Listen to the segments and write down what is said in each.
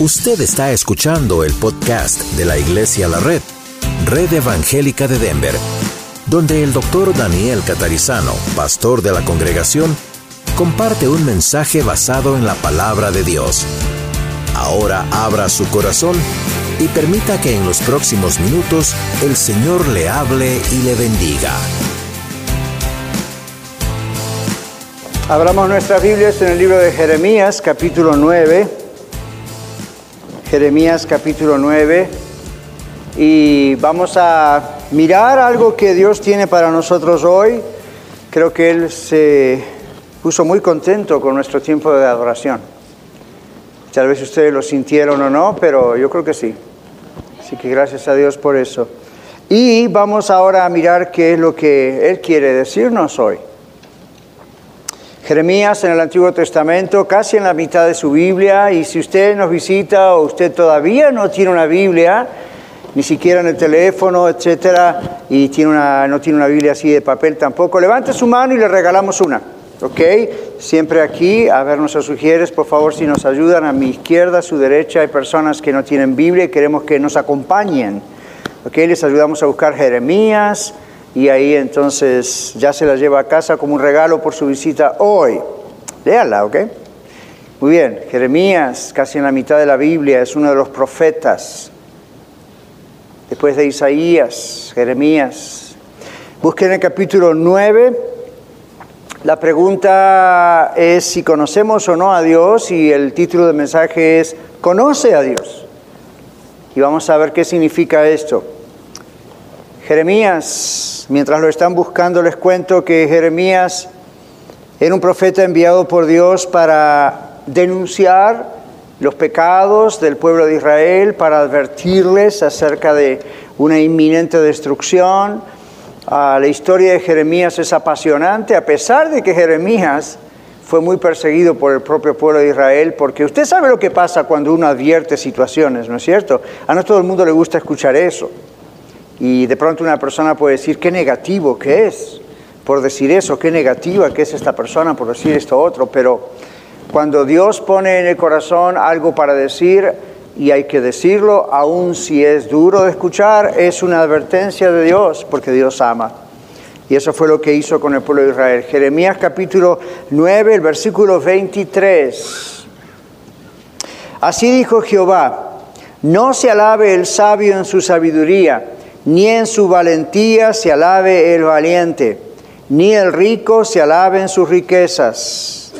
Usted está escuchando el podcast de la Iglesia La Red, Red Evangélica de Denver, donde el doctor Daniel Catarizano, pastor de la congregación, comparte un mensaje basado en la palabra de Dios. Ahora abra su corazón y permita que en los próximos minutos el Señor le hable y le bendiga. Abramos nuestras Biblias en el libro de Jeremías, capítulo 9. Jeremías capítulo 9 y vamos a mirar algo que Dios tiene para nosotros hoy. Creo que Él se puso muy contento con nuestro tiempo de adoración. Tal vez ustedes lo sintieron o no, pero yo creo que sí. Así que gracias a Dios por eso. Y vamos ahora a mirar qué es lo que Él quiere decirnos hoy. Jeremías en el Antiguo Testamento, casi en la mitad de su Biblia, y si usted nos visita o usted todavía no tiene una Biblia, ni siquiera en el teléfono, etcétera, y tiene una, no tiene una Biblia así de papel tampoco, levante su mano y le regalamos una. ¿Ok? Siempre aquí, a ver, nos sugieres, por favor, si nos ayudan a mi izquierda, a su derecha, hay personas que no tienen Biblia y queremos que nos acompañen. ¿Ok? Les ayudamos a buscar Jeremías, y ahí entonces ya se la lleva a casa como un regalo por su visita hoy. Léala, ¿ok? Muy bien, Jeremías, casi en la mitad de la Biblia, es uno de los profetas. Después de Isaías, Jeremías. Busquen el capítulo 9. La pregunta es si conocemos o no a Dios y el título del mensaje es ¿Conoce a Dios? Y vamos a ver qué significa esto. Jeremías, mientras lo están buscando, les cuento que Jeremías era un profeta enviado por Dios para denunciar los pecados del pueblo de Israel, para advertirles acerca de una inminente destrucción. Ah, la historia de Jeremías es apasionante, a pesar de que Jeremías fue muy perseguido por el propio pueblo de Israel, porque usted sabe lo que pasa cuando uno advierte situaciones, ¿no es cierto? A no todo el mundo le gusta escuchar eso. Y de pronto una persona puede decir, qué negativo que es por decir eso, qué negativa que es esta persona por decir esto otro, pero cuando Dios pone en el corazón algo para decir y hay que decirlo, aun si es duro de escuchar, es una advertencia de Dios, porque Dios ama. Y eso fue lo que hizo con el pueblo de Israel. Jeremías capítulo 9, el versículo 23. Así dijo Jehová, no se alabe el sabio en su sabiduría ni en su valentía se alabe el valiente, ni el rico se alabe en sus riquezas.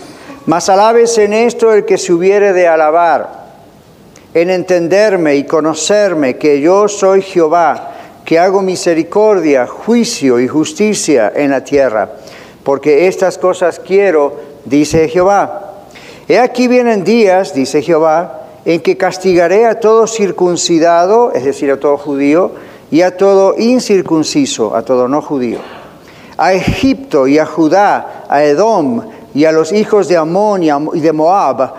Mas alábese en esto el que se hubiere de alabar, en entenderme y conocerme que yo soy Jehová, que hago misericordia, juicio y justicia en la tierra, porque estas cosas quiero, dice Jehová. He aquí vienen días, dice Jehová, en que castigaré a todo circuncidado, es decir, a todo judío, y a todo incircunciso, a todo no judío, a Egipto y a Judá, a Edom y a los hijos de Amón y de Moab,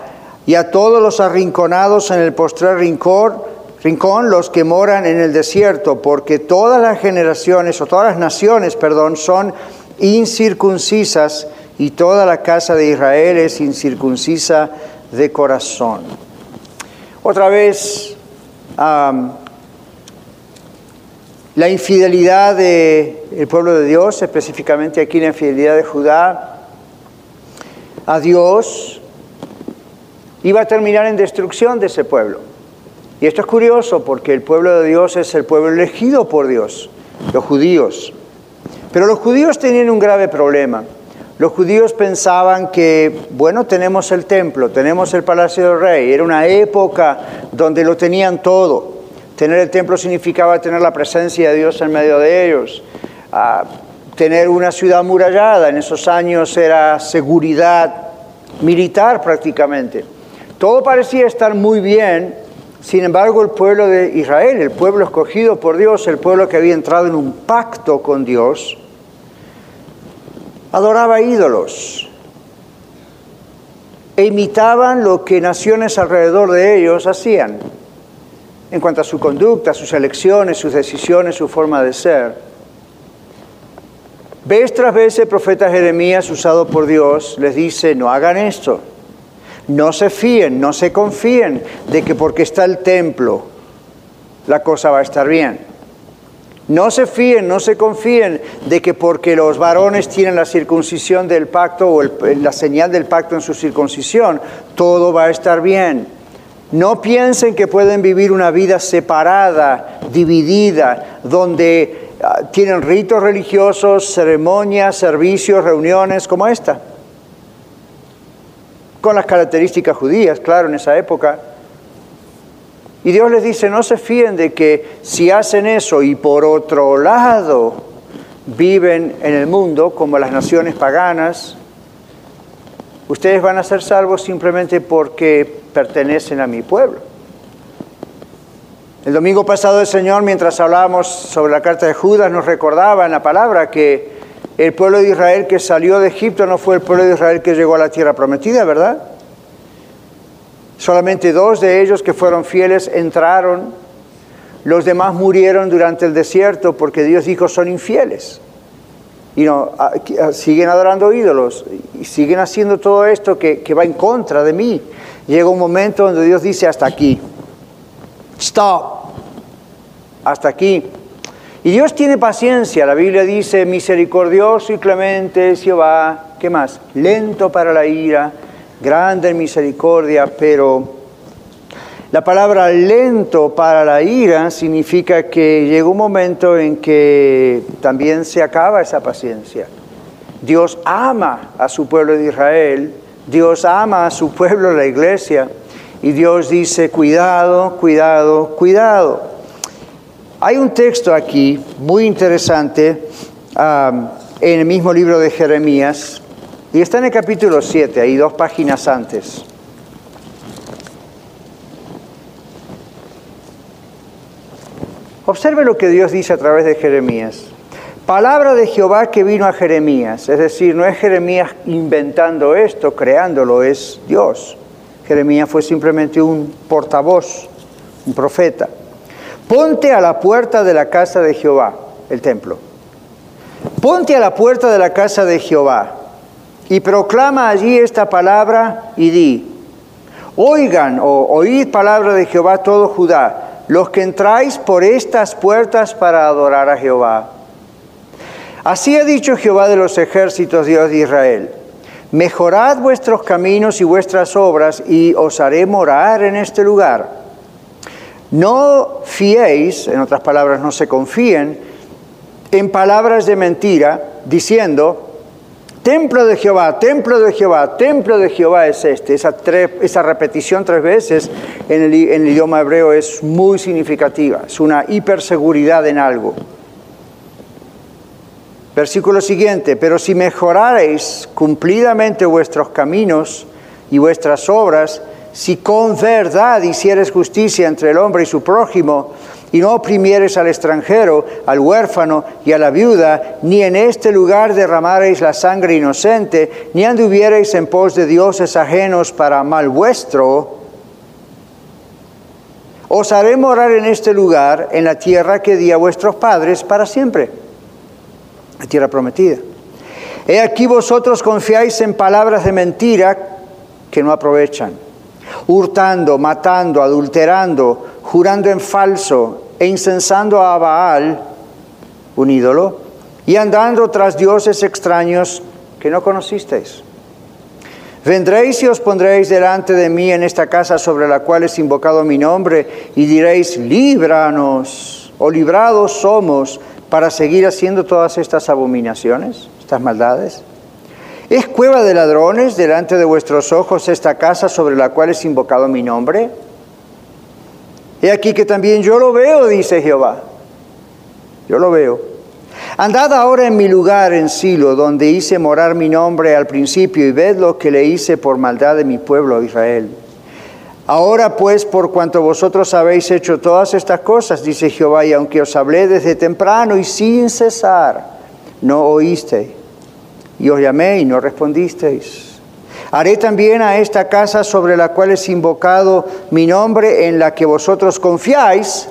y a todos los arrinconados en el postrer rincón, rincón, los que moran en el desierto, porque todas las generaciones, o todas las naciones, perdón, son incircuncisas, y toda la casa de Israel es incircuncisa de corazón. Otra vez, la infidelidad del pueblo de Dios, específicamente aquí la infidelidad de Judá a Dios, iba a terminar en destrucción de ese pueblo. Y esto es curioso porque el pueblo de Dios es el pueblo elegido por Dios, los judíos. Pero los judíos tenían un grave problema. Los judíos pensaban que, bueno, tenemos el templo, tenemos el palacio del rey, era una época donde lo tenían todo. Tener el templo significaba tener la presencia de Dios en medio de ellos. Ah, tener una ciudad amurallada, en esos años era seguridad militar prácticamente. Todo parecía estar muy bien, sin embargo el pueblo de Israel, el pueblo escogido por Dios, el pueblo que había entrado en un pacto con Dios, adoraba ídolos e imitaban lo que naciones alrededor de ellos hacían en cuanto a su conducta, sus elecciones, sus decisiones, su forma de ser. Vez tras vez el profeta Jeremías, usado por Dios, les dice, no hagan esto, No se fíen, no se confíen de que porque está el templo, la cosa va a estar bien. No se fíen, no se confíen de que porque los varones tienen la circuncisión del pacto o la señal del pacto en su circuncisión, todo va a estar bien. No piensen que pueden vivir una vida separada, dividida, donde ah, tienen ritos religiosos, ceremonias, servicios, reuniones como esta. Con las características judías, claro, en esa época. Y Dios les dice, no se fíen de que si hacen eso y por otro lado viven en el mundo como las naciones paganas, ustedes van a ser salvos simplemente porque pertenecen a mi pueblo. El domingo pasado el Señor, mientras hablábamos sobre la carta de Judas, nos recordaba en la palabra que el pueblo de Israel que salió de Egipto no fue el pueblo de Israel que llegó a la tierra prometida, ¿verdad? Solamente dos de ellos que fueron fieles entraron. Los demás murieron durante el desierto porque Dios dijo son infieles. Y no, ah, ah, siguen adorando ídolos y siguen haciendo todo esto que, que va en contra de mí. Llega un momento donde Dios dice hasta aquí. Stop. Hasta aquí. Y Dios tiene paciencia. La Biblia dice misericordioso y clemente Jehová. ¿Qué más? Lento para la ira grande en misericordia, pero la palabra lento para la ira significa que llega un momento en que también se acaba esa paciencia. Dios ama a su pueblo de Israel, Dios ama a su pueblo, la iglesia, y Dios dice, cuidado, cuidado, cuidado. Hay un texto aquí muy interesante en el mismo libro de Jeremías, y está en el capítulo 7, ahí dos páginas antes. Observe lo que Dios dice a través de Jeremías. Palabra de Jehová que vino a Jeremías. Es decir, no es Jeremías inventando esto, creándolo, es Dios. Jeremías fue simplemente un portavoz, un profeta. Ponte a la puerta de la casa de Jehová, el templo. Ponte a la puerta de la casa de Jehová y proclama allí esta palabra y di, oigan o oíd palabra de Jehová todo Judá, los que entráis por estas puertas para adorar a Jehová. Así ha dicho Jehová de los ejércitos, Dios de Israel. Mejorad vuestros caminos y vuestras obras y os haré morar en este lugar. No fiéis, en otras palabras, no se confíen, en palabras de mentira, diciendo, Templo de Jehová, templo de Jehová, templo de Jehová es este. Esa, repetición tres veces en el, en el idioma hebreo es muy significativa, es una hiperseguridad en algo. Versículo siguiente, pero si mejorareis cumplidamente vuestros caminos y vuestras obras, si con verdad hicieres justicia entre el hombre y su prójimo, y no oprimieres al extranjero, al huérfano y a la viuda, ni en este lugar derramareis la sangre inocente, ni anduviereis en pos de dioses ajenos para mal vuestro, os haré morar en este lugar, en la tierra que di a vuestros padres para siempre, la tierra prometida. He aquí vosotros confiáis en palabras de mentira que no aprovechan, hurtando, matando, adulterando, jurando en falso, e incensando a Baal, un ídolo, y andando tras dioses extraños que no conocisteis. Vendréis y os pondréis delante de mí en esta casa sobre la cual es invocado mi nombre y diréis, líbranos o librados somos para seguir haciendo todas estas abominaciones, estas maldades. ¿Es cueva de ladrones delante de vuestros ojos esta casa sobre la cual es invocado mi nombre? He aquí que también yo lo veo, dice Jehová. Yo lo veo. Andad ahora en mi lugar en Silo, donde hice morar mi nombre al principio, y ved lo que le hice por maldad de mi pueblo Israel. Ahora pues, por cuanto vosotros habéis hecho todas estas cosas, dice Jehová, y aunque os hablé desde temprano y sin cesar, no oísteis. Y os llamé y no respondisteis. Haré también a esta casa sobre la cual es invocado mi nombre, en la que vosotros confiáis,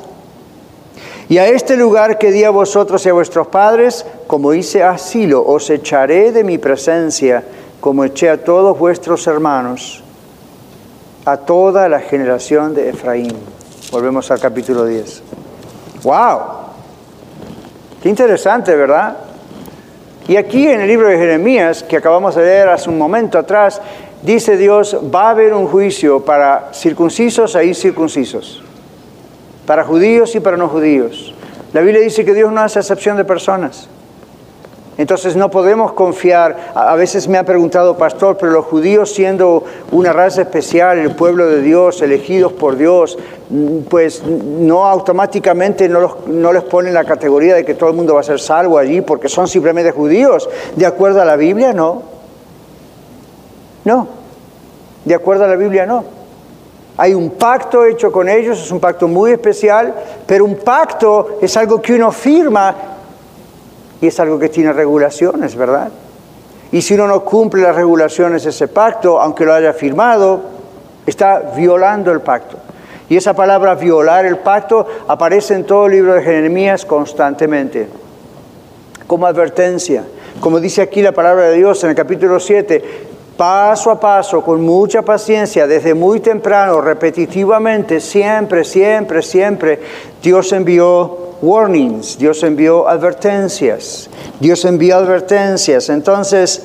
y a este lugar que di a vosotros y a vuestros padres, como hice asilo, os echaré de mi presencia, como eché a todos vuestros hermanos. a toda la generación de Efraín. Volvemos al capítulo 10. ¡Wow! Qué interesante, ¿verdad? Y aquí en el libro de Jeremías, que acabamos de leer hace un momento atrás, dice Dios, va a haber un juicio para circuncisos e incircuncisos, para judíos y para no judíos. La Biblia dice que Dios no hace excepción de personas. Entonces no podemos confiar, a veces me ha preguntado, pastor, pero los judíos siendo una raza especial, el pueblo de Dios, elegidos por Dios, mm, pues no automáticamente no les ponen la categoría de que todo el mundo va a ser salvo allí porque son simplemente judíos. ¿De acuerdo a la Biblia? No. No. De acuerdo a la Biblia, no. Hay un pacto hecho con ellos, es un pacto muy especial, pero un pacto es algo que uno firma y es algo que tiene regulaciones, ¿verdad? Y si uno no cumple las regulaciones de ese pacto, aunque lo haya firmado, está violando el pacto. Y esa palabra violar el pacto aparece en todo el libro de Jeremías constantemente, como advertencia. Como dice aquí la palabra de Dios en el capítulo 7, paso a paso, con mucha paciencia, desde muy temprano, repetitivamente, siempre, siempre, siempre, Dios envió warnings, Dios envió advertencias, Dios envió advertencias. Entonces,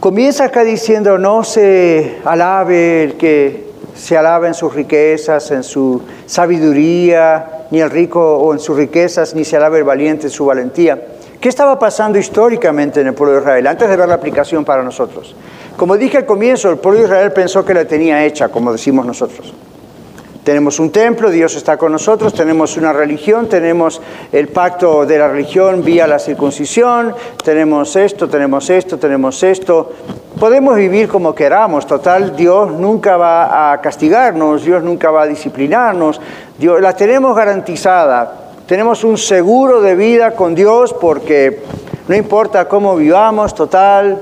comienza acá diciendo, no se alabe el que se alaba en sus riquezas, en su sabiduría, ni el rico o en sus riquezas, ni se alabe el valiente en su valentía. ¿Qué estaba pasando históricamente en el pueblo de Israel? Antes de ver la aplicación para nosotros. Como dije al comienzo, el pueblo de Israel pensó que la tenía hecha, como decimos nosotros. Tenemos un templo, Dios está con nosotros, tenemos una religión, tenemos el pacto de la religión vía la circuncisión, tenemos esto, tenemos esto, tenemos esto. Podemos vivir como queramos, total, Dios nunca va a castigarnos, Dios nunca va a disciplinarnos, Dios, la tenemos garantizada. Tenemos un seguro de vida con Dios porque no importa cómo vivamos, total,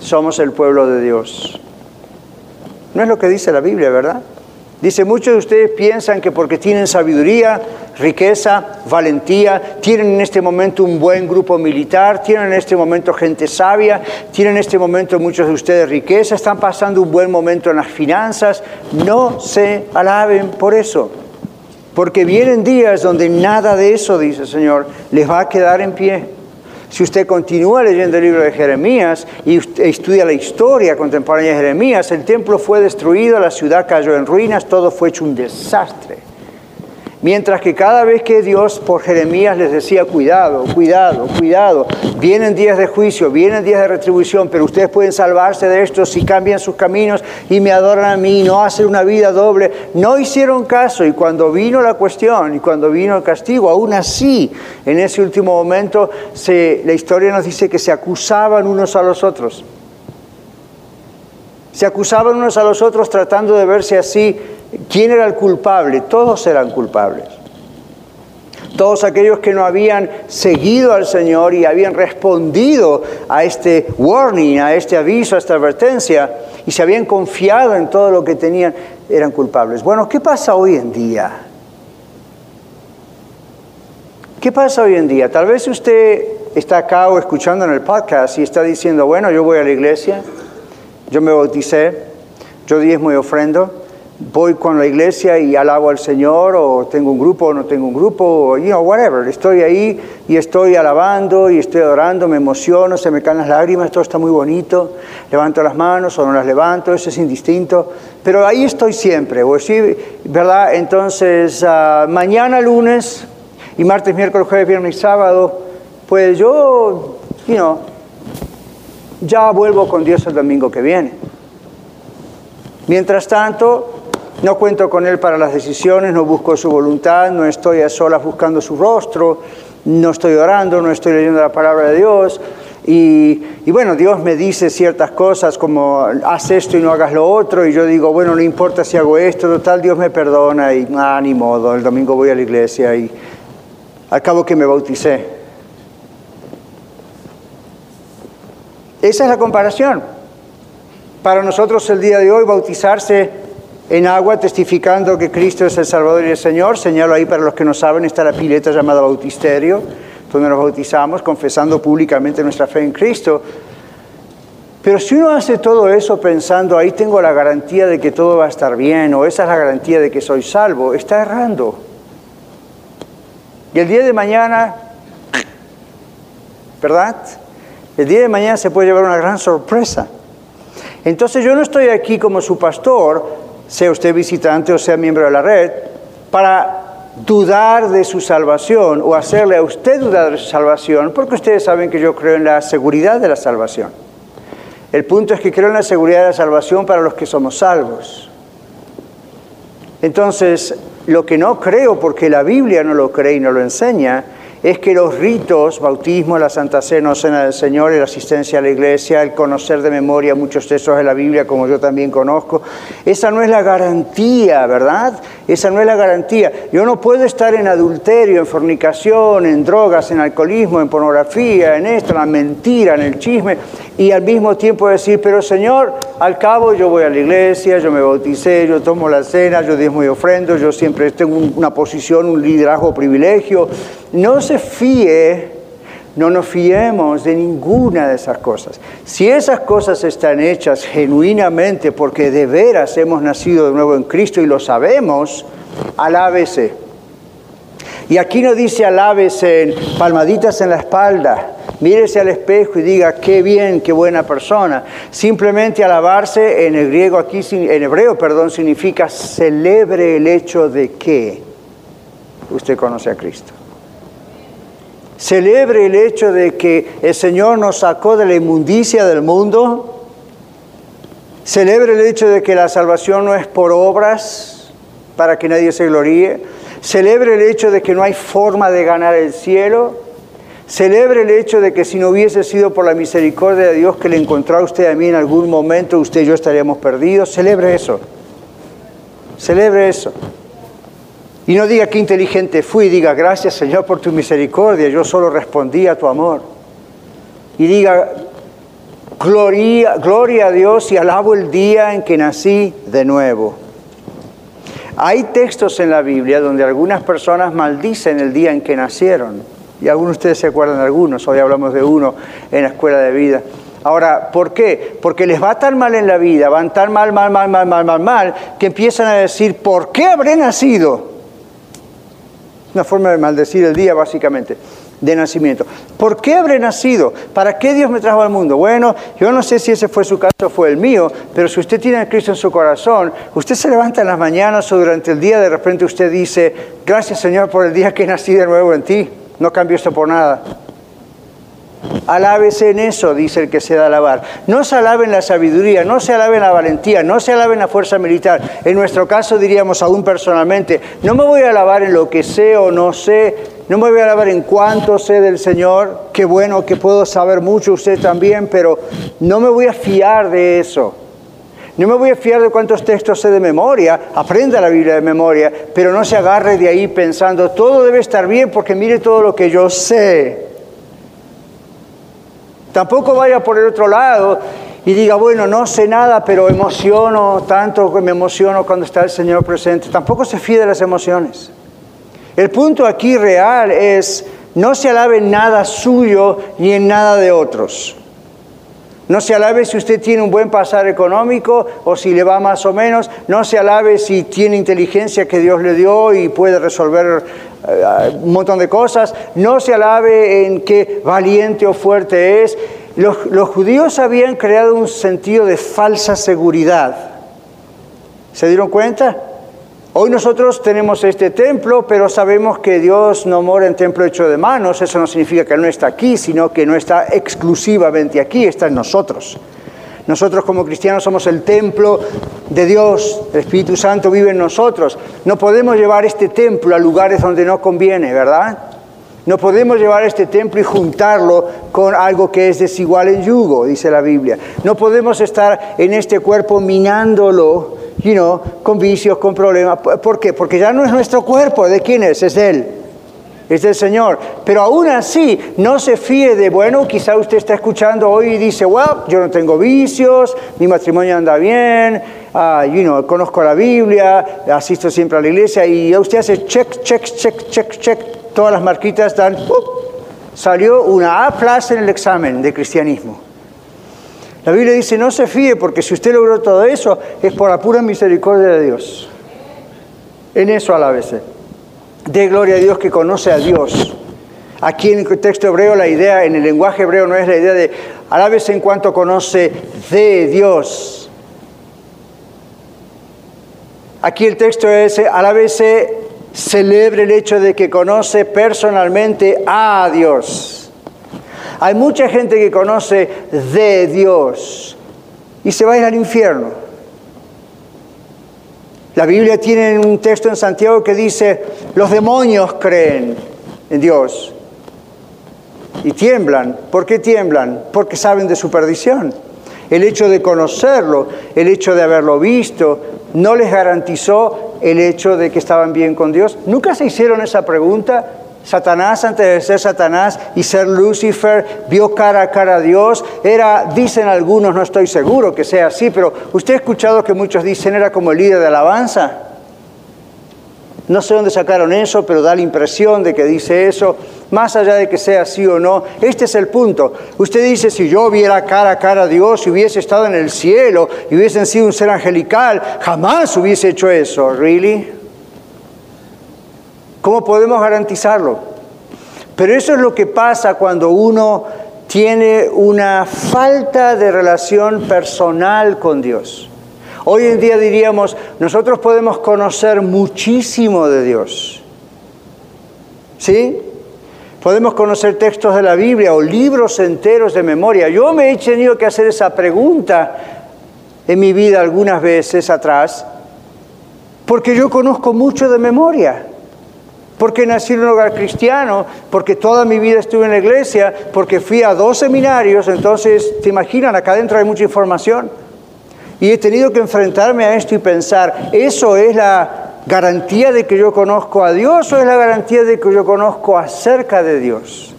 somos el pueblo de Dios. No es lo que dice la Biblia, ¿verdad? Dice, muchos de ustedes piensan que porque tienen sabiduría, riqueza, valentía, tienen en este momento un buen grupo militar, tienen en este momento gente sabia, tienen en este momento muchos de ustedes riqueza, están pasando un buen momento en las finanzas. No se alaben por eso, porque vienen días donde nada de eso, dice el Señor, les va a quedar en pie. Si usted continúa leyendo el libro de Jeremías y estudia la historia contemporánea de Jeremías, el templo fue destruido, la ciudad cayó en ruinas, todo fue hecho un desastre. Mientras que cada vez que Dios por Jeremías les decía, cuidado, cuidado, cuidado, vienen días de juicio, vienen días de retribución, pero ustedes pueden salvarse de esto si cambian sus caminos y me adoran a mí, no hacen una vida doble. No hicieron caso y cuando vino la cuestión y cuando vino el castigo, aún así, en ese último momento, la historia nos dice que se acusaban unos a los otros. Se acusaban unos a los otros tratando de verse así ¿Quién era el culpable? Todos eran culpables. Todos aquellos que no habían seguido al Señor y habían respondido a este warning, a este aviso, a esta advertencia, y se habían confiado en todo lo que tenían, eran culpables. Bueno, ¿qué pasa hoy en día? ¿Qué pasa hoy en día? Tal vez usted está acá o escuchando en el podcast y está diciendo, bueno, yo voy a la iglesia, yo me bauticé, yo diezmo y ofrendo, voy con la iglesia y alabo al Señor, o tengo un grupo o no tengo un grupo, o you know, whatever. Estoy ahí y estoy alabando y estoy adorando, me emociono, se me caen las lágrimas, todo está muy bonito. Levanto las manos o no las levanto, eso es indistinto. Pero ahí estoy siempre, o sí, ¿verdad? Entonces, ah, mañana lunes y martes, miércoles, jueves, viernes y sábado, pues yo, you know, ya vuelvo con Dios el domingo que viene. Mientras tanto, no cuento con Él para las decisiones, no busco su voluntad, no estoy a solas buscando su rostro, no estoy orando, no estoy leyendo la palabra de Dios. Y, bueno, Dios me dice ciertas cosas como haz esto y no hagas lo otro, y yo digo, bueno, no importa si hago esto, total, Dios me perdona, y ah, ni modo, el domingo voy a la iglesia y al cabo que me bauticé. Esa es la comparación. Para nosotros el día de hoy bautizarse en agua testificando que Cristo es el Salvador y el Señor. Señalo ahí para los que no saben, está la pileta llamada bautisterio, donde nos bautizamos confesando públicamente nuestra fe en Cristo. Pero si uno hace todo eso pensando, ahí tengo la garantía de que todo va a estar bien, o esa es la garantía de que soy salvo, está errando. Y el día de mañana, ¿verdad? El día de mañana se puede llevar una gran sorpresa. Entonces yo no estoy aquí como su pastor, sea usted visitante o sea miembro de la red, para dudar de su salvación o hacerle a usted dudar de su salvación, porque ustedes saben que yo creo en la seguridad de la salvación. El punto es que creo en la seguridad de la salvación para los que somos salvos. Entonces, lo que no creo, porque la Biblia no lo cree y no lo enseña, es que los ritos, bautismo, la Santa Cena, Cena del Señor, la asistencia a la iglesia, el conocer de memoria muchos textos de la Biblia, como yo también conozco, esa no es la garantía, ¿verdad? Esa no es la garantía. Yo no puedo estar en adulterio, en fornicación, en drogas, en alcoholismo, en pornografía, en esto, en la mentira, en el chisme, y al mismo tiempo decir, pero Señor, al cabo yo voy a la iglesia, yo me bauticé, yo tomo la cena, yo diezmo y ofrendo, yo siempre tengo una posición, un liderazgo, privilegio. No se fíe, no nos fiemos de ninguna de esas cosas. Si esas cosas están hechas genuinamente porque de veras hemos nacido de nuevo en Cristo y lo sabemos, alábese. Y aquí no dice alábese en palmaditas en la espalda, mírese al espejo y diga qué bien, qué buena persona. Simplemente alabarse en el griego aquí, en hebreo, perdón, significa celebre el hecho de que usted conoce a Cristo. Celebre el hecho de que el Señor nos sacó de la inmundicia del mundo. Celebre el hecho de que la salvación no es por obras para que nadie se gloríe. Celebre el hecho de que no hay forma de ganar el cielo. Celebre el hecho de que si no hubiese sido por la misericordia de Dios que le encontró a usted a mí en algún momento, usted y yo estaríamos perdidos. Celebre eso. Celebre eso. Y no diga qué inteligente fui, diga gracias Señor por tu misericordia, yo solo respondí a tu amor. Y diga gloria, gloria a Dios y alabo el día en que nací de nuevo. Hay textos en la Biblia donde algunas personas maldicen el día en que nacieron. Y algunos de ustedes se acuerdan de algunos, hoy hablamos de uno en la escuela de vida. Ahora, ¿por qué? Porque les va tan mal en la vida, van tan mal, mal, mal, mal, mal, mal, mal, que empiezan a decir, ¿por qué habré nacido? Una forma de maldecir el día, básicamente, de nacimiento. ¿Por qué habré nacido? ¿Para qué Dios me trajo al mundo? Bueno, yo no sé si ese fue su caso o fue el mío, pero si usted tiene a Cristo en su corazón, usted se levanta en las mañanas o durante el día, de repente usted dice, gracias Señor por el día que nací de nuevo en ti. No cambio esto por nada. Alábese en eso, dice el que se da a alabar. No se alabe en la sabiduría, no se alabe en la valentía, no se alabe en la fuerza militar. En nuestro caso diríamos aún personalmente, no me voy a alabar en lo que sé o no sé, no me voy a alabar en cuánto sé del Señor, qué bueno que puedo saber mucho usted también, pero no me voy a fiar de eso. No me voy a fiar de cuántos textos sé de memoria, aprenda la Biblia de memoria, pero no se agarre de ahí pensando, todo debe estar bien porque mire todo lo que yo sé. Tampoco vaya por el otro lado y diga, bueno, no sé nada, pero emociono tanto, me emociono cuando está el Señor presente. Tampoco se fíe de las emociones. El punto aquí real es, no se alabe en nada suyo ni en nada de otros. No se alabe si usted tiene un buen pasar económico o si le va más o menos. No se alabe si tiene inteligencia que Dios le dio y puede resolver un montón de cosas. No se alabe en qué valiente o fuerte es. Los, los judíos habían creado un sentido de falsa seguridad. ¿Se dieron cuenta? Hoy nosotros tenemos este templo, pero sabemos que Dios no mora en templo hecho de manos. Eso no significa que no está aquí, sino que no está exclusivamente aquí, está en nosotros. Nosotros como cristianos somos el templo de Dios, el Espíritu Santo vive en nosotros. No podemos llevar este templo a lugares donde no conviene, ¿verdad? No podemos llevar este templo y juntarlo con algo que es desigual en yugo, dice la Biblia. No podemos estar en este cuerpo minándolo you con vicios, con problemas. ¿Por qué? Porque ya no es nuestro cuerpo. ¿De quién es? Es Él. Es del Señor. Pero aún así, no se fíe de, bueno, quizá usted está escuchando hoy y dice, well, yo no tengo vicios, mi matrimonio anda bien, uh, you know, conozco la Biblia, asisto siempre a la iglesia, y usted hace check, check, check, check, check, todas las marquitas dan, salió una A plus en el examen de cristianismo. La Biblia dice, no se fíe porque si usted logró todo eso es por la pura misericordia de Dios. En eso a la vez. De gloria a Dios que conoce a Dios. Aquí en el texto hebreo la idea, en el lenguaje hebreo no es la idea de vez en cuanto conoce de Dios. Aquí el texto es vez celebre el hecho de que conoce personalmente a Dios. Hay mucha gente que conoce de Dios y se va al infierno. La Biblia tiene un texto en Santiago que dice, los demonios creen en Dios y tiemblan. ¿Por qué tiemblan? Porque saben de su perdición. El hecho de conocerlo, el hecho de haberlo visto, no les garantizó el hecho de que estaban bien con Dios. ¿Nunca se hicieron esa pregunta? Satanás, antes de ser Satanás y ser Lucifer, vio cara a cara a Dios. Era, dicen algunos, no estoy seguro que sea así, pero usted ha escuchado que muchos dicen era como el líder de alabanza. No sé dónde sacaron eso, pero da la impresión de que dice eso, más allá de que sea así o no. Este es el punto. Usted dice, si yo viera cara a cara a Dios y hubiese estado en el cielo y hubiesen sido un ser angelical, jamás hubiese hecho eso. ¿Really? ¿Cómo podemos garantizarlo? Pero eso es lo que pasa cuando uno tiene una falta de relación personal con Dios. Hoy en día diríamos, nosotros podemos conocer muchísimo de Dios. ¿Sí? Podemos conocer textos de la Biblia o libros enteros de memoria. Yo me he tenido que hacer esa pregunta en mi vida algunas veces atrás, porque yo conozco mucho de memoria porque nací en un hogar cristiano, porque toda mi vida estuve en la iglesia, porque fui a dos seminarios, entonces, ¿te imaginan? Acá adentro hay mucha información. Y he tenido que enfrentarme a esto y pensar, ¿eso es la garantía de que yo conozco a Dios o es la garantía de que yo conozco acerca de Dios?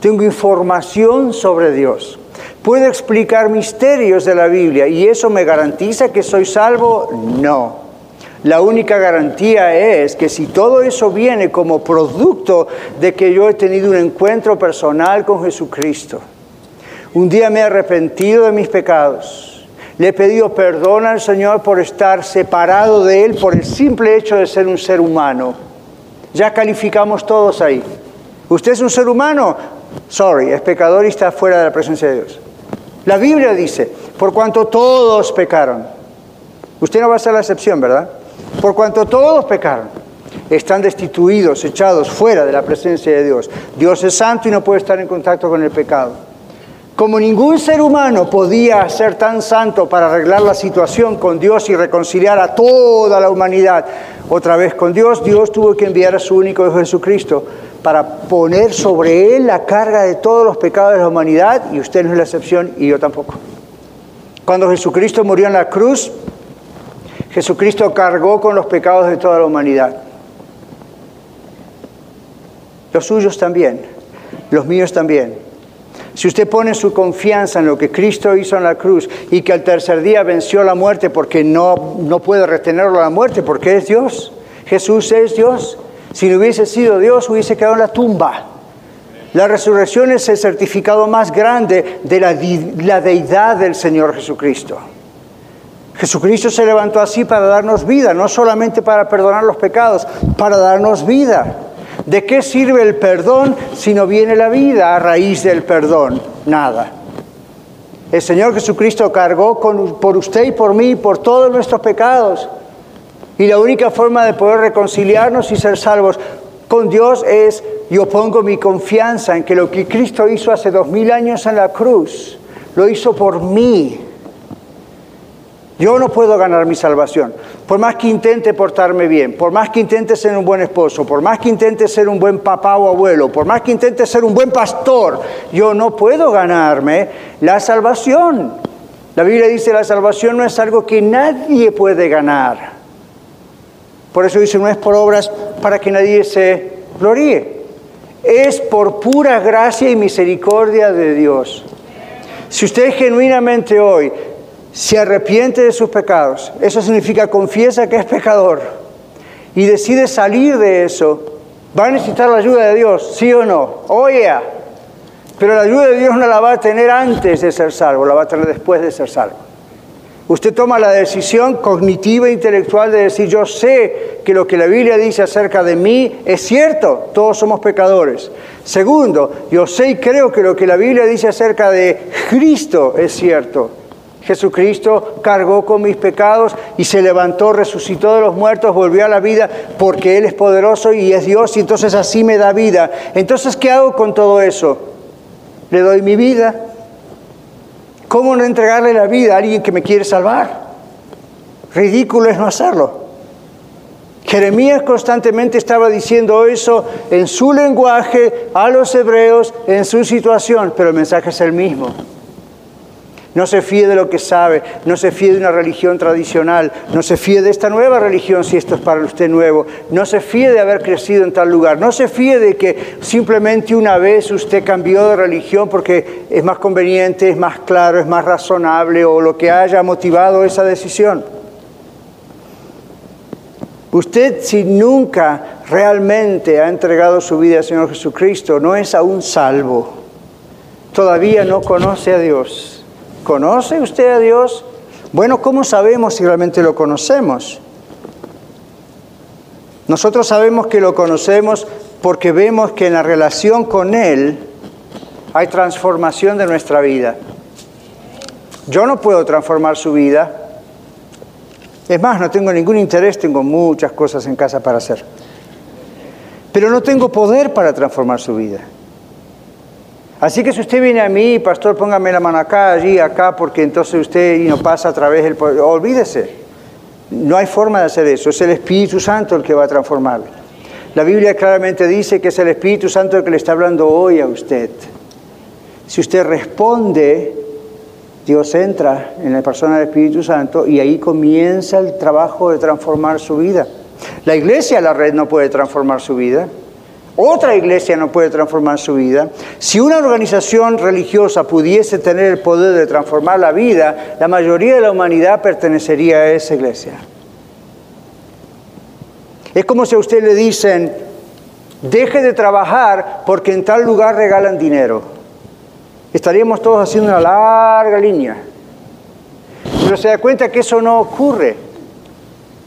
Tengo información sobre Dios. ¿Puedo explicar misterios de la Biblia y eso me garantiza que soy salvo? No. La única garantía es que si todo eso viene como producto de que yo he tenido un encuentro personal con Jesucristo, un día me he arrepentido de mis pecados, le he pedido perdón al Señor por estar separado de Él por el simple hecho de ser un ser humano. Ya calificamos todos ahí. ¿Usted es un ser humano? Sorry, es pecador y está fuera de la presencia de Dios. La Biblia dice, por cuanto todos pecaron. Usted no va a ser la excepción, ¿verdad? Por cuanto todos pecaron, están destituidos, echados fuera de la presencia de Dios. Dios es santo y no puede estar en contacto con el pecado. Como ningún ser humano podía ser tan santo para arreglar la situación con Dios y reconciliar a toda la humanidad otra vez con Dios, Dios tuvo que enviar a su único Hijo Jesucristo para poner sobre él la carga de todos los pecados de la humanidad, y usted no es la excepción y yo tampoco. Cuando Jesucristo murió en la cruz, Jesucristo cargó con los pecados de toda la humanidad. Los suyos también, los míos también. Si usted pone su confianza en lo que Cristo hizo en la cruz y que al tercer día venció la muerte porque no, no puede retenerlo a la muerte, porque es Dios, Jesús es Dios. Si no hubiese sido Dios, hubiese quedado en la tumba. La resurrección es el certificado más grande de la, la deidad del Señor Jesucristo. Jesucristo se levantó así para darnos vida, no solamente para perdonar los pecados, para darnos vida. ¿De qué sirve el perdón si no viene la vida a raíz del perdón? Nada. El Señor Jesucristo cargó por usted y por mí, por todos nuestros pecados. Y la única forma de poder reconciliarnos y ser salvos con Dios es, yo pongo mi confianza en que lo que Cristo hizo hace dos mil años en la cruz, lo hizo por mí yo no puedo ganar mi salvación. Por más que intente portarme bien, por más que intente ser un buen esposo, por más que intente ser un buen papá o abuelo, por más que intente ser un buen pastor, yo no puedo ganarme la salvación. La Biblia dice la salvación no es algo que nadie puede ganar. Por eso dice, no es por obras para que nadie se gloríe. Es por pura gracia y misericordia de Dios. Si usted genuinamente hoy se arrepiente de sus pecados, eso significa confiesa que es pecador y decide salir de eso, va a necesitar la ayuda de Dios, sí o no. Oye, Pero la ayuda de Dios no la va a tener antes de ser salvo, la va a tener después de ser salvo. Usted toma la decisión cognitiva e intelectual de decir, yo sé que lo que la Biblia dice acerca de mí es cierto, todos somos pecadores. Segundo, yo sé y creo que lo que la Biblia dice acerca de Cristo es cierto. Jesucristo cargó con mis pecados y se levantó, resucitó de los muertos, volvió a la vida porque Él es poderoso y es Dios y entonces así me da vida. Entonces, ¿qué hago con todo eso? Le doy mi vida. ¿Cómo no entregarle la vida a alguien que me quiere salvar? Ridículo es no hacerlo. Jeremías constantemente estaba diciendo eso en su lenguaje a los hebreos, en su situación, pero el mensaje es el mismo. No se fíe de lo que sabe, no se fíe de una religión tradicional, no se fíe de esta nueva religión si esto es para usted nuevo, no se fíe de haber crecido en tal lugar, no se fíe de que simplemente una vez usted cambió de religión porque es más conveniente, es más claro, es más razonable o lo que haya motivado esa decisión. Usted si nunca realmente ha entregado su vida al Señor Jesucristo, no es aún salvo, todavía no conoce a Dios ¿Conoce usted a Dios? Bueno, ¿cómo sabemos si realmente lo conocemos? Nosotros sabemos que lo conocemos porque vemos que en la relación con Él hay transformación de nuestra vida. Yo no puedo transformar su vida. Es más, no tengo ningún interés, tengo muchas cosas en casa para hacer. Pero no tengo poder para transformar su vida. Así que si usted viene a mí, pastor, póngame la mano acá, allí, acá, porque entonces usted no pasa a través del... Olvídese, no hay forma de hacer eso, es el Espíritu Santo el que va a transformarlo. La Biblia claramente dice que es el Espíritu Santo el que le está hablando hoy a usted. Si usted responde, Dios entra en la persona del Espíritu Santo y ahí comienza el trabajo de transformar su vida. La iglesia, la red, no puede transformar su vida. Otra iglesia no puede transformar su vida. Si una organización religiosa pudiese tener el poder de transformar la vida, la mayoría de la humanidad pertenecería a esa iglesia. Es como si a usted le dicen, deje de trabajar porque en tal lugar regalan dinero. Estaríamos todos haciendo una larga línea. Pero se da cuenta que eso no ocurre.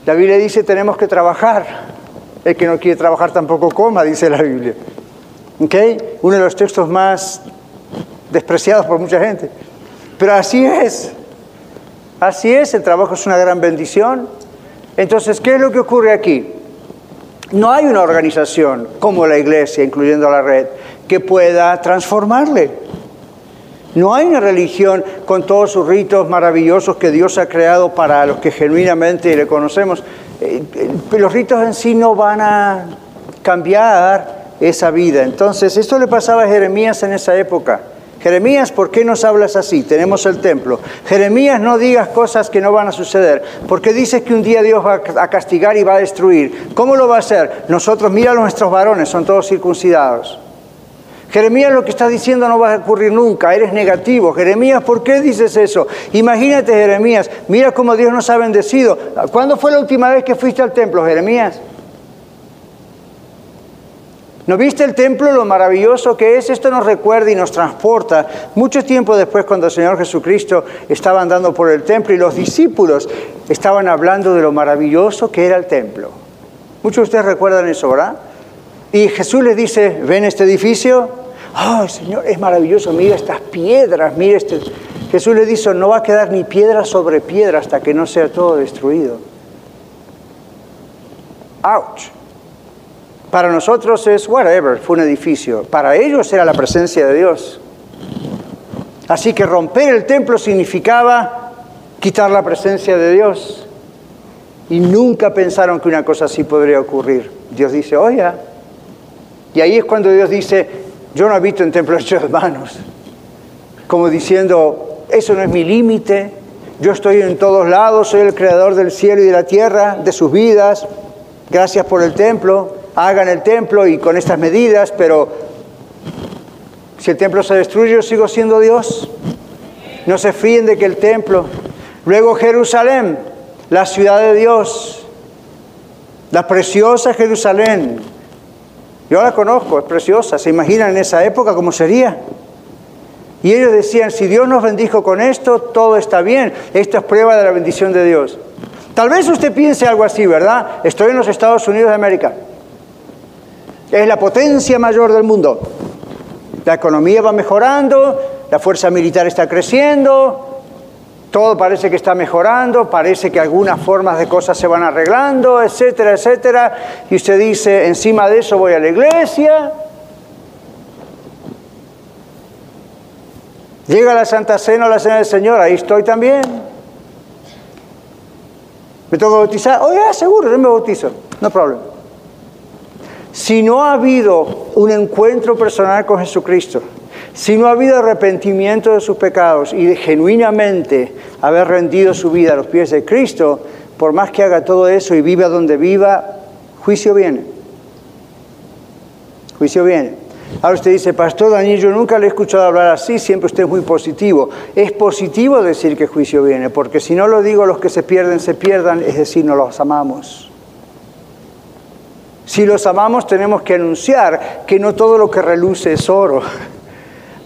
La Biblia dice tenemos que trabajar. El que no quiere trabajar tampoco coma, dice la Biblia. ¿Okay? Uno de los textos más despreciados por mucha gente. Pero así es. Así es, el trabajo es una gran bendición. Entonces, ¿qué es lo que ocurre aquí? No hay una organización como la iglesia, incluyendo la red, que pueda transformarle. No hay una religión con todos sus ritos maravillosos que Dios ha creado para los que genuinamente le conocemos, los ritos en sí no van a cambiar esa vida. Entonces, esto le pasaba a Jeremías en esa época. Jeremías, ¿por qué nos hablas así? Tenemos el templo. Jeremías, no digas cosas que no van a suceder. porque dices que un día Dios va a castigar y va a destruir? ¿Cómo lo va a hacer? Nosotros, mira a nuestros varones, son todos circuncidados. Jeremías lo que está diciendo no va a ocurrir nunca, eres negativo. Jeremías, ¿por qué dices eso? Imagínate, Jeremías, mira cómo Dios nos ha bendecido. ¿Cuándo fue la última vez que fuiste al templo, Jeremías? ¿No viste el templo, lo maravilloso que es? Esto nos recuerda y nos transporta mucho tiempo después cuando el Señor Jesucristo estaba andando por el templo y los discípulos estaban hablando de lo maravilloso que era el templo. Muchos de ustedes recuerdan eso, ¿verdad? Y Jesús les dice, ¿ven este edificio? ¡Ay, Señor, es maravilloso! Mira estas piedras, mira este... Jesús le dice, no va a quedar ni piedra sobre piedra hasta que no sea todo destruido. ¡Ouch! Para nosotros es whatever, fue un edificio. Para ellos era la presencia de Dios. Así que romper el templo significaba quitar la presencia de Dios. Y nunca pensaron que una cosa así podría ocurrir. Dios dice, oye, y ahí es cuando Dios dice, yo no habito en templos hechos de manos. Como diciendo, eso no es mi límite, yo estoy en todos lados, soy el creador del cielo y de la tierra, de sus vidas, gracias por el templo, hagan el templo y con estas medidas, pero si el templo se destruye, yo sigo siendo Dios. No se fíen de que el templo. Luego Jerusalén, la ciudad de Dios, la preciosa Jerusalén, yo la conozco, es preciosa. ¿Se imaginan en esa época cómo sería? Y ellos decían, si Dios nos bendijo con esto, todo está bien. Esto es prueba de la bendición de Dios. Tal vez usted piense algo así, ¿verdad? Estoy en los Estados Unidos de América. Es la potencia mayor del mundo. La economía va mejorando, la fuerza militar está creciendo, todo parece que está mejorando, parece que algunas formas de cosas se van arreglando, etcétera, etcétera. Y usted dice, encima de eso voy a la iglesia. Llega la Santa Cena o la Cena del Señor, ahí estoy también. ¿Me tengo que bautizar? Oye, oh, seguro, yo me bautizo. No problema. Si no ha habido un encuentro personal con Jesucristo, si no ha habido arrepentimiento de sus pecados y genuinamente haber rendido su vida a los pies de Cristo, por más que haga todo eso y viva donde viva, juicio viene. Juicio viene. Ahora usted dice, Pastor Daniel, yo nunca le he escuchado hablar así, siempre usted es muy positivo. Es positivo decir que juicio viene, porque si no lo digo, los que se pierden, se pierdan, es decir, no los amamos. Si los amamos, tenemos que anunciar que no todo lo que reluce es oro.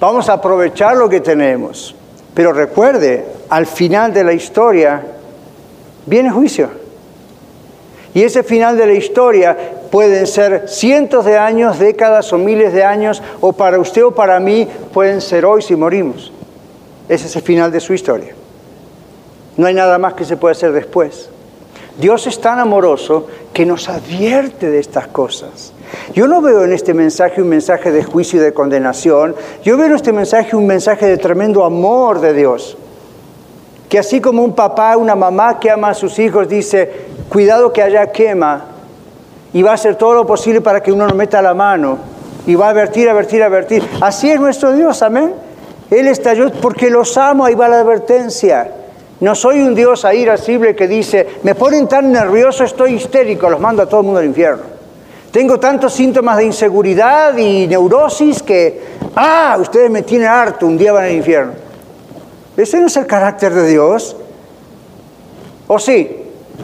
Vamos a aprovechar lo que tenemos. Pero recuerde, al final de la historia viene juicio. Y ese final de la historia pueden ser cientos de años, décadas o miles de años, o para usted o para mí pueden ser hoy si morimos. Ese es el final de su historia. No hay nada más que se pueda hacer después. Dios es tan amoroso que nos advierte de estas cosas. Yo no veo en este mensaje un mensaje de juicio y de condenación, yo veo en este mensaje un mensaje de tremendo amor de Dios. Que así como un papá, una mamá que ama a sus hijos dice, cuidado que haya quema, y va a hacer todo lo posible para que uno no meta la mano, y va a advertir, advertir, advertir. Así es nuestro Dios, amén. Él está yo, porque los amo, ahí va la advertencia. No soy un Dios irascible que dice, me ponen tan nervioso, estoy histérico, los mando a todo el mundo al infierno. Tengo tantos síntomas de inseguridad y neurosis que, ah, ustedes me tienen harto, un día van al infierno. Ese no es el carácter de Dios. ¿O sí?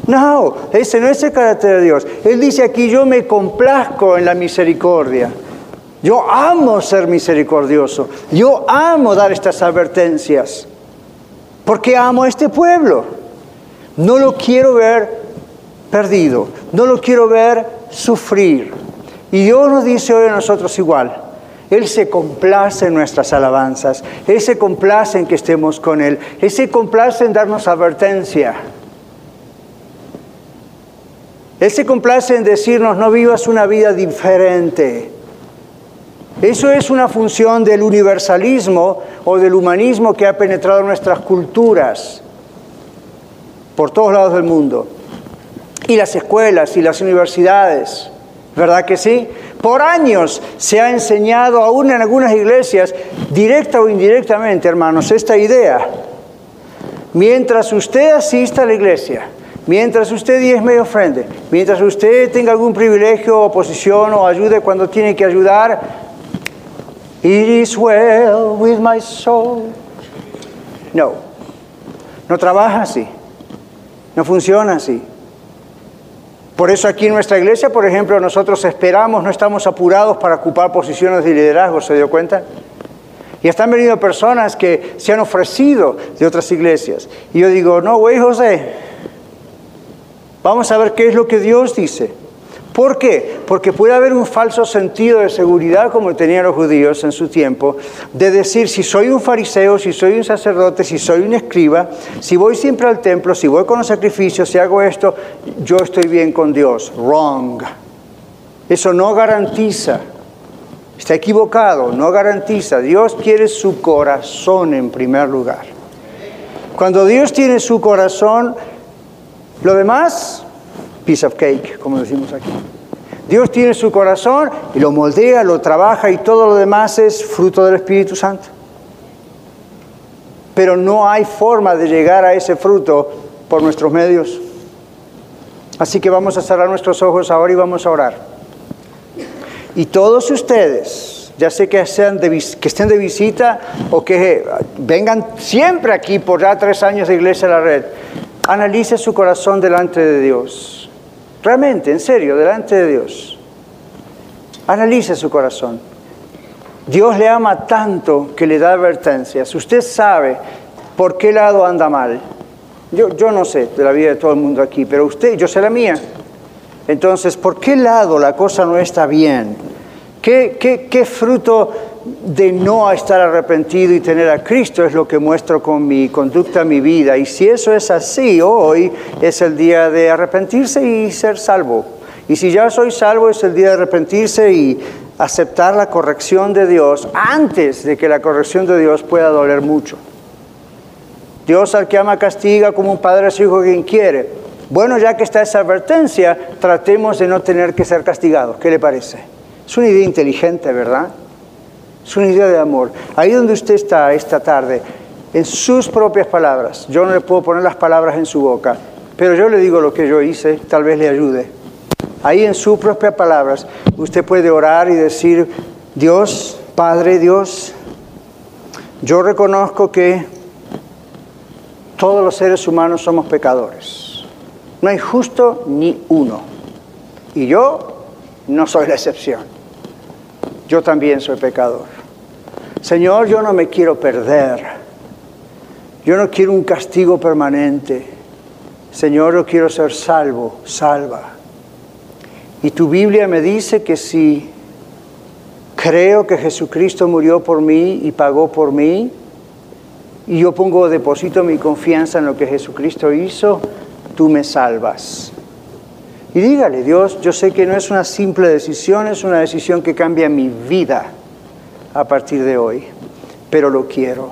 No, ese no es el carácter de Dios. Él dice aquí, yo me complazco en la misericordia. Yo amo ser misericordioso. Yo amo dar estas advertencias. Porque amo a este pueblo. No lo quiero ver perdido. No lo quiero ver sufrir. Y Dios nos dice hoy a nosotros igual. Él se complace en nuestras alabanzas. Él se complace en que estemos con Él. Él se complace en darnos advertencia. Él se complace en decirnos, no vivas una vida diferente. Eso es una función del universalismo o del humanismo que ha penetrado en nuestras culturas por todos lados del mundo. Y las escuelas y las universidades, ¿verdad que sí? Por años se ha enseñado, aún en algunas iglesias, directa o indirectamente, hermanos, esta idea. Mientras usted asista a la iglesia, mientras usted diezme ofrende, mientras usted tenga algún privilegio, oposición o ayude cuando tiene que ayudar, it is well with my soul. No, no trabaja así, no funciona así. Por eso aquí en nuestra iglesia, por ejemplo, nosotros esperamos, no estamos apurados para ocupar posiciones de liderazgo, ¿se dio cuenta? Y están venido personas que se han ofrecido de otras iglesias. Y yo digo, no, güey, José, vamos a ver qué es lo que Dios dice. ¿Por qué? Porque puede haber un falso sentido de seguridad, como tenían los judíos en su tiempo, de decir, si soy un fariseo, si soy un sacerdote, si soy un escriba, si voy siempre al templo, si voy con los sacrificios, si hago esto, yo estoy bien con Dios. Wrong. Eso no garantiza. Está equivocado, no garantiza. Dios quiere su corazón en primer lugar. Cuando Dios tiene su corazón, lo demás piece of cake, como decimos aquí. Dios tiene su corazón y lo moldea, lo trabaja y todo lo demás es fruto del Espíritu Santo. Pero no hay forma de llegar a ese fruto por nuestros medios. Así que vamos a cerrar nuestros ojos ahora y vamos a orar. Y todos ustedes, ya sé que, sean que estén de visita o que vengan siempre aquí por ya tres años de Iglesia de la Red, analice su corazón delante de Dios. Realmente, en serio, delante de Dios. Analice su corazón. Dios le ama tanto que le da advertencias. Usted sabe por qué lado anda mal. Yo, no sé de la vida de todo el mundo aquí, pero usted, yo sé la mía. Entonces, ¿por qué lado la cosa no está bien? ¿Qué, qué, qué fruto de no estar arrepentido y tener a Cristo es lo que muestro con mi conducta, mi vida? Y si eso es así, hoy es el día de arrepentirse y ser salvo. Y si ya soy salvo, es el día de arrepentirse y aceptar la corrección de Dios antes de que la corrección de Dios pueda doler mucho. Dios al que ama castiga como un padre a su hijo quien quiere. Bueno, ya que está esa advertencia, tratemos de no tener que ser castigados. ¿Qué le parece? Es una idea inteligente, ¿verdad? Es una idea de amor. Ahí donde usted está esta tarde, en sus propias palabras, yo no le puedo poner las palabras en su boca, pero yo le digo lo que yo hice, tal vez le ayude. Ahí en sus propias palabras, usted puede orar y decir, Dios, Padre Dios, yo reconozco que todos los seres humanos somos pecadores. No hay justo ni uno. Y yo no soy la excepción. Yo también soy pecador. Señor, yo no me quiero perder. Yo no quiero un castigo permanente. Señor, yo quiero ser salvo, salva. Y tu Biblia me dice que si creo que Jesucristo murió por mí y pagó por mí, y yo pongo, deposito mi confianza en lo que Jesucristo hizo, tú me salvas. Y dígale, Dios, yo sé que no es una simple decisión, es una decisión que cambia mi vida a partir de hoy, pero lo quiero.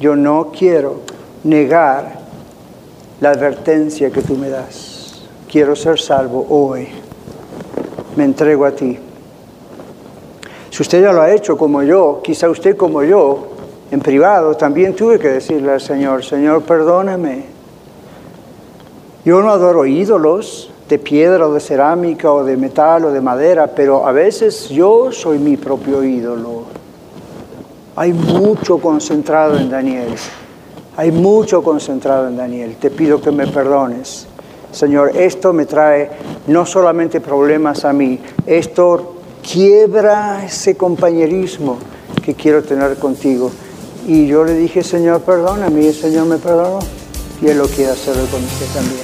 Yo no quiero negar la advertencia que tú me das. Quiero ser salvo hoy me entrego a ti. Si usted ya lo ha hecho como yo, quizá usted como yo, en privado, también tuve que decirle al Señor, Señor, perdóname. Yo no adoro ídolos de piedra o de cerámica o de metal o de madera, pero a veces yo soy mi propio ídolo. Hay mucho concentrado en Daniel. Hay mucho concentrado en Daniel. Te pido que me perdones. Señor, esto me trae no solamente problemas a mí, esto quiebra ese compañerismo que quiero tener contigo. Y yo le dije, Señor, perdóname, y el Señor me perdonó, y Él lo quiere hacer con usted también.